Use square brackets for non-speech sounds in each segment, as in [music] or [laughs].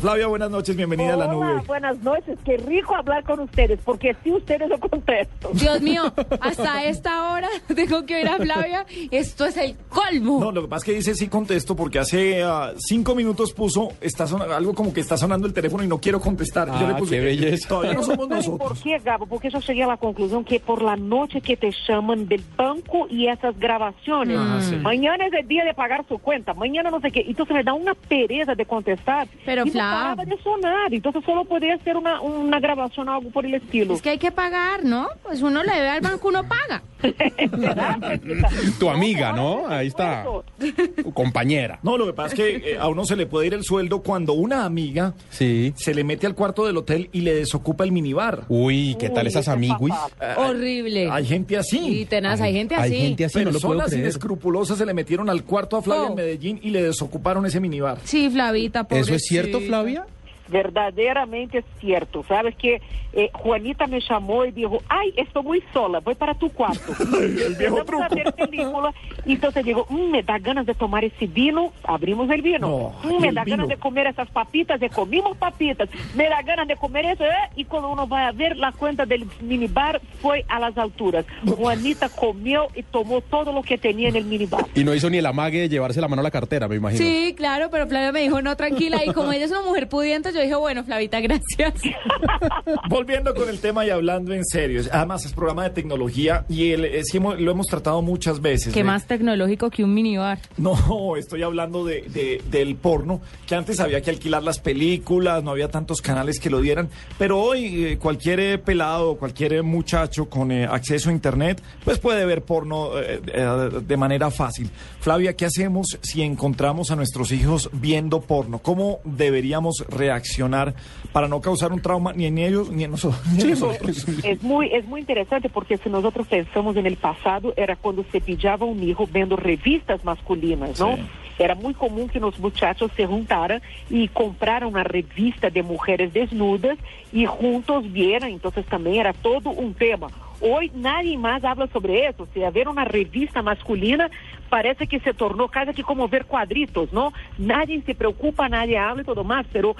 Flavia, buenas noches, bienvenida Hola, a la nube. buenas noches. Qué rico hablar con ustedes, porque si ustedes lo contesto. Dios mío, hasta esta hora [laughs] tengo que oír a Flavia. Esto es el colmo. No, lo que pasa es que dice sí contesto porque hace ah, cinco minutos puso está algo como que está sonando el teléfono y no quiero contestar. Yo le Ah, puse, qué belleza. Todavía no somos ¿Saben por nosotros. qué, Gabo? Porque yo llegué a la conclusión que por la noche que te llaman del banco y esas grabaciones, Ah, sí. mañana es el día de pagar su cuenta, mañana no sé qué, entonces me da una pereza de contestar. Pero, y no Flav. paraba de sonar, entonces solo podía ser una, una grabación o algo por el estilo. Es que hay que pagar, ¿no? Pues uno le debe al banco, uno paga. [laughs] Tu amiga, ¿no? Ahí está. Tu compañera. No, lo que pasa es que eh, a uno se le puede ir el sueldo cuando una amiga Sí. se le mete al cuarto del hotel y le desocupa el minibar. Uy, ¿qué tal Uy, esas amiguis? Horrible. Hay gente Y así. tenaz, hay gente así. Hay gente así, no lo puedo Personas creer. inescrupulosas se le metieron al cuarto a Flavia Oh. en Medellín y le desocuparon ese minibar. Sí, Flavita, ¿Eso es cierto, pobrecita. Flavia? Verdaderamente es cierto. Sabes que eh, Juanita me llamó y dijo, ay, estoy muy sola, voy para tu cuarto. [laughs] El viejo a ver película. Y entonces digo, "Mm, me da ganas de tomar ese vino, abrimos el vino. No, "Mm, me el da vino. ganas de comer esas papitas, y comimos papitas. Me da ganas de comer eso. ¿eh? Y cuando uno va a ver, la cuenta del minibar fue a las alturas. Juanita comió y tomó todo lo que tenía en el minibar. Y no hizo ni el amague de llevarse la mano a la cartera, me imagino. Sí, claro, pero Flavia me dijo, no, tranquila. Y como ella es una mujer pudiente, yo dije, bueno, Flavita, gracias. [laughs] Volviendo con el tema y hablando en serio, además es programa de tecnología y el, es que hemos- lo hemos tratado muchas veces. Qué ¿eh? más tecnológico que un minibar. No, estoy hablando de, de- del porno, que antes había que alquilar las películas, no había tantos canales que lo dieran, pero hoy eh, cualquier eh, pelado, cualquier muchacho con eh, acceso a internet, pues puede ver porno de manera fácil. Flavia, ¿qué hacemos si encontramos a nuestros hijos viendo porno? ¿Cómo deberíamos reaccionar para no causar un trauma ni en ellos ni en noso- ni en nosotros? Es muy, es muy interesante porque si nosotros pensamos en el pasado, era cuando se pillaba un hijo viendo revistas masculinas, ¿no? Sí. Era muy común que los muchachos se juntaran y compraran una revista de mujeres desnudas y juntos vieran, entonces también era todo un tema. Hoy nadie más habla sobre eso. Si ver una revista masculina parece que se tornó casi que como ver cuadritos, ¿no? Nadie se preocupa, nadie habla y todo más, pero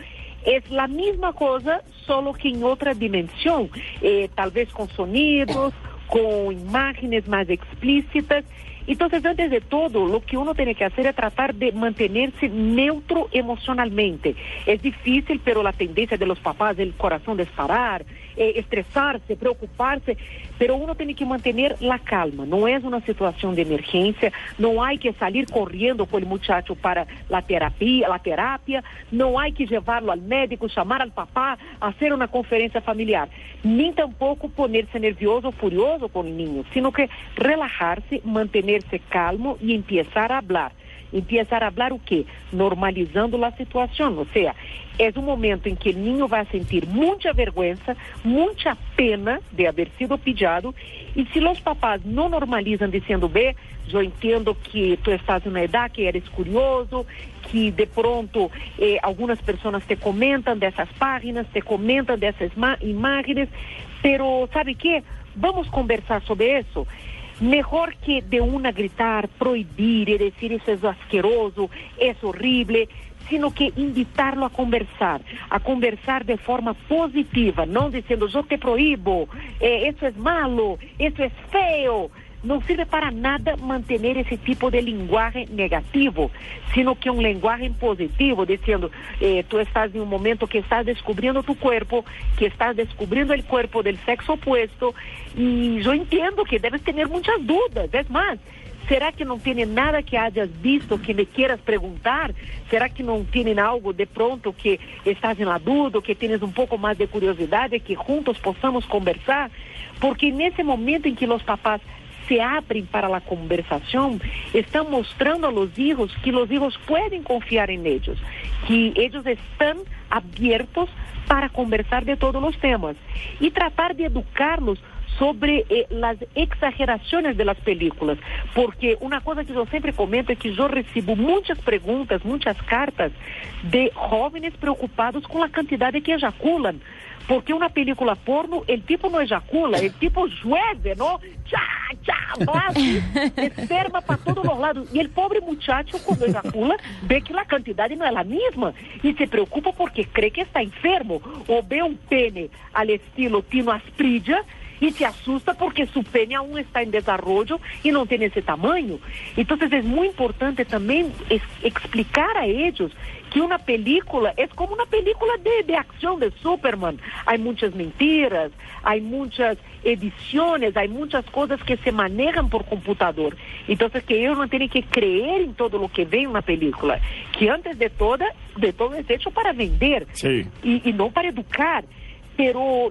es la misma cosa, solo que en otra dimensión, eh, tal vez con sonidos, con imágenes más explícitas. Entonces, antes de todo, lo que uno tiene que hacer es tratar de mantenerse neutro emocionalmente. Es difícil, pero la tendencia de los papás el corazón disparar, eh, estresarse, preocuparse, pero uno tiene que mantener la calma. No es una situación de emergencia, no hay que salir corriendo con el muchacho para la terapia, la terapia, no hay que llevarlo al médico, llamar al papá, hacer una conferencia familiar, ni tampoco ponerse nervioso o furioso con el niño, sino que relajarse, mantenerse calmo e empezar a falar, Empezar a falar o quê? Normalizando a situação, ou seja, é um momento em que o niño vai sentir muita vergonha, muita pena de haver sido pedido, e se os papás não normalizam dizendo, bem, eu entendo que tu estás na idade que eres curioso, que de pronto eh, algumas pessoas te comentam dessas páginas, te comentam dessas imagens, pero sabe o que? Vamos conversar sobre isso. Mejor que de una gritar, prohibir y decir eso es asqueroso, es horrible, sino que invitarlo a conversar, a conversar de forma positiva, no diciendo yo te prohíbo, eh, eso es malo, eso es feo não serve para nada manter esse tipo de linguagem negativo, sino que um linguagem positivo, dizendo, eh, tu estás em um momento que estás descobrindo tu corpo, que estás descobrindo o corpo do sexo oposto, e eu entendo que deves ter muitas dúvidas, é mais, será que não tem nada que hajas visto que me queiras perguntar? Será que não tem algo de pronto que estás em la dúvida, que tens um pouco mais de curiosidade, que juntos possamos conversar? Porque nesse momento em que os papás se abren para la conversación, están mostrando a los hijos que los hijos pueden confiar en ellos, que ellos están abiertos para conversar de todos los temas y tratar de educarlos sobre eh, las exageraciones de las películas, porque una cosa que yo siempre comento es que yo recibo muchas preguntas, muchas cartas de jóvenes preocupados con la cantidad de que ejaculan. Porque una película porno, el tipo no ejacula, el tipo llueve, ¿no? ¡Ya! vaso, esperma para todos os lados. E ele, pobre muchacho, quando ejacula, vê que a quantidade não é a mesma e se preocupa porque crê que está enfermo. Ou vê um pene al estilo Tino Aspridia, y se asusta porque su pene aún está en desarrollo y no tiene ese tamaño. Entonces es muy importante también es explicar a ellos que una película es como una película de, de acción de Superman. Hay muchas mentiras, hay muchas ediciones, hay muchas cosas que se manejan por computador. Entonces que ellos no tienen que creer en todo lo que ve en una película, que antes de toda, de todo es hecho para vender Sí. y, y no para educar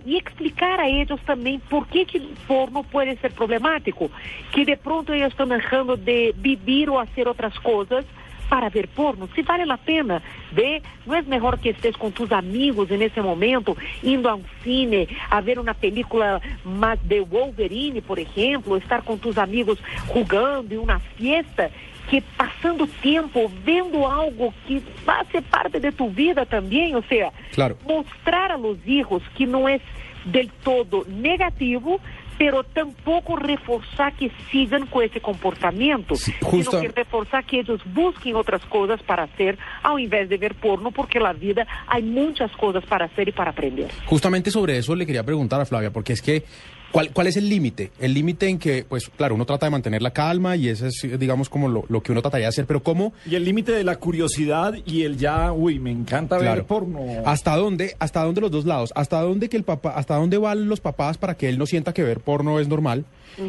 e explicar a eles também por que que el forno pode ser problemático, que de pronto eles estão deixando de beber ou fazer outras coisas para ver porno, se vale a pena ver, não é melhor que estés com tus amigos nesse momento, indo a um cine, a ver uma película mas de Wolverine, por exemplo, estar com tus amigos jogando em uma festa. Que pasando tiempo vendo algo que ser parte de tu vida também, ou seja, Claro. mostrar a los hijos que não é del todo negativo, pero tampoco reforçar que sigan com esse comportamento, Sí, justo- sino que reforçar que eles busquem outras coisas para hacer, ao invés de ver porno, porque na vida há muitas coisas para hacer e para aprender. Justamente sobre eso le quería preguntar a Flavia, porque es que, ¿cuál, cuál es el límite? El límite en que, pues claro, uno trata de mantener la calma y ese es, digamos, como lo, lo que uno trataría de hacer, pero ¿cómo? Y el límite de la curiosidad y el ya, uy, me encanta ver porno. ¿Hasta dónde, hasta dónde los dos lados? ¿Hasta dónde que el papá, hasta dónde van los papás para que él no sienta que ver porno es normal?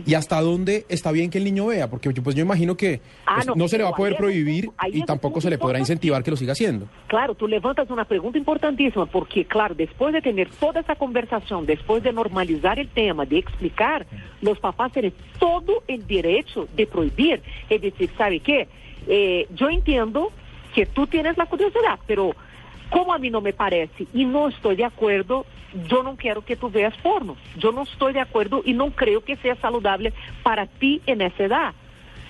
¿Y hasta dónde está bien que el niño vea? Porque yo, pues yo imagino que Ah, pues, no, no, se le va a poder es prohibir y tampoco se le podrá incentivar que lo siga haciendo. Claro, tú levantas una pregunta importantísima, porque, claro, después de tener toda esa conversación, después de normalizar el tema, de explicar, los papás tienen todo el derecho de prohibir. Es decir, ¿sabe qué? Eh, yo entiendo que tú tienes la curiosidad, pero como a mim não me parece e não estou de acordo, eu não quero que tu veas porno. Eu não estou de acordo e não creio que seja saudável para ti nessa idade.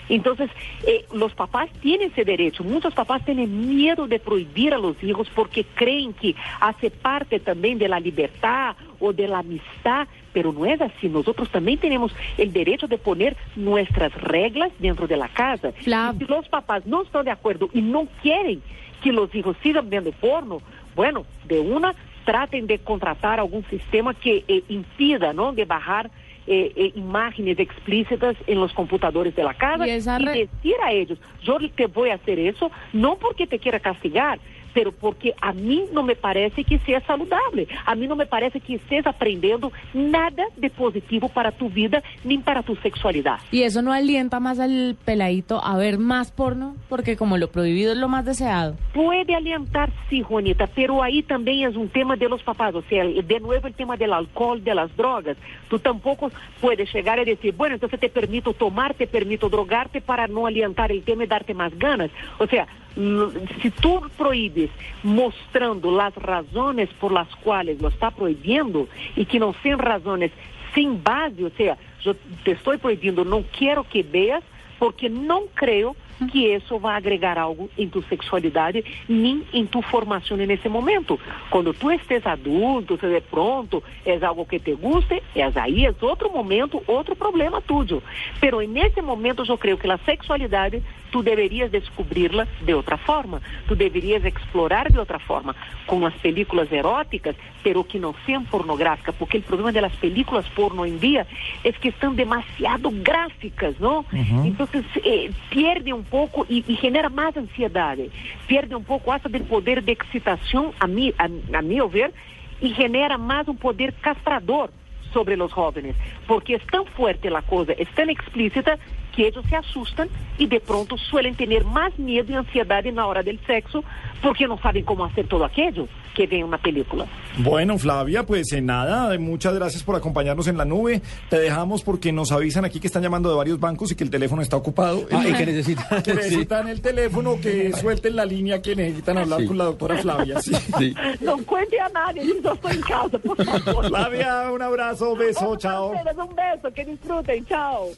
Entonces, eh, los papás tienen ese derecho. Muchos papás tienen miedo de prohibir a los hijos porque creen que hace parte también de la libertad o de la amistad, pero no es así. Nosotros también tenemos el derecho de poner nuestras reglas dentro de la casa. Si los papás no están de acuerdo y no quieren que los hijos sigan viendo porno, bueno, de una traten de contratar algún sistema que eh, impida, ¿no? De bajar eh, eh, imágenes explícitas en los computadores de la casa Y y decir a ellos, yo te voy a hacer eso, no porque te quiera castigar, pero porque a mí no me parece que sea saludable, a mí no me parece que estés aprendiendo nada de positivo para tu vida ni para tu sexualidad. Y eso no alienta más al peladito a ver más porno, porque como lo prohibido es lo más deseado. Puede alientar, sí, Juanita, pero ahí también es un tema de los papás, o sea, de nuevo el tema del alcohol, de las drogas. Tú tampoco puedes llegar a decir, bueno, entonces te permito tomar, te permito drogarte para no alientar el tema y darte más ganas. O sea, si tú prohíbes mostrando las razones por las cuales lo está prohibiendo y que no sean razones sin base, o sea, yo te estoy prohibiendo, no quiero que veas, porque não creio que isso vai agregar algo em tu sexualidade nem em tu formação nesse momento. Quando tu estés adulto, se de pronto é algo que te guste, é aí é outro momento, outro problema tuyo. Pero nesse momento eu creio que a sexualidade tu deverias descobri-la de outra forma, tu deverias explorar de outra forma, com as películas eróticas, pero que não sejam pornográficas, porque o problema das películas porno em dia é que estão demasiado gráficas, não? Então eh, pierde um pouco e, e genera mais ansiedade, pierde um pouco hasta do poder de excitação, a mim, a, a meu ver, e genera mais um poder castrador sobre os jovens, porque é tão forte a coisa, é tão explícita que eles se assustam e de pronto suelen ter mais medo e ansiedade na hora do sexo porque não sabem como fazer todo aquello que vem na película. Bueno, Flavia, pues eh, nada, muchas gracias por acompañarnos en la nube. Te dejamos porque nos avisan aquí que están llamando de varios bancos y que el teléfono está ocupado. Ah, y que necesita. [laughs] Que sí, necesitan el teléfono, que suelten la línea, que necesitan hablar Sí. con la doctora Flavia. sí. sí. [laughs] Não cuente a nadie, eu estou em casa, por favor. Flavia, un abrazo, beso, chao. Um beijo, que disfrutem, tchau.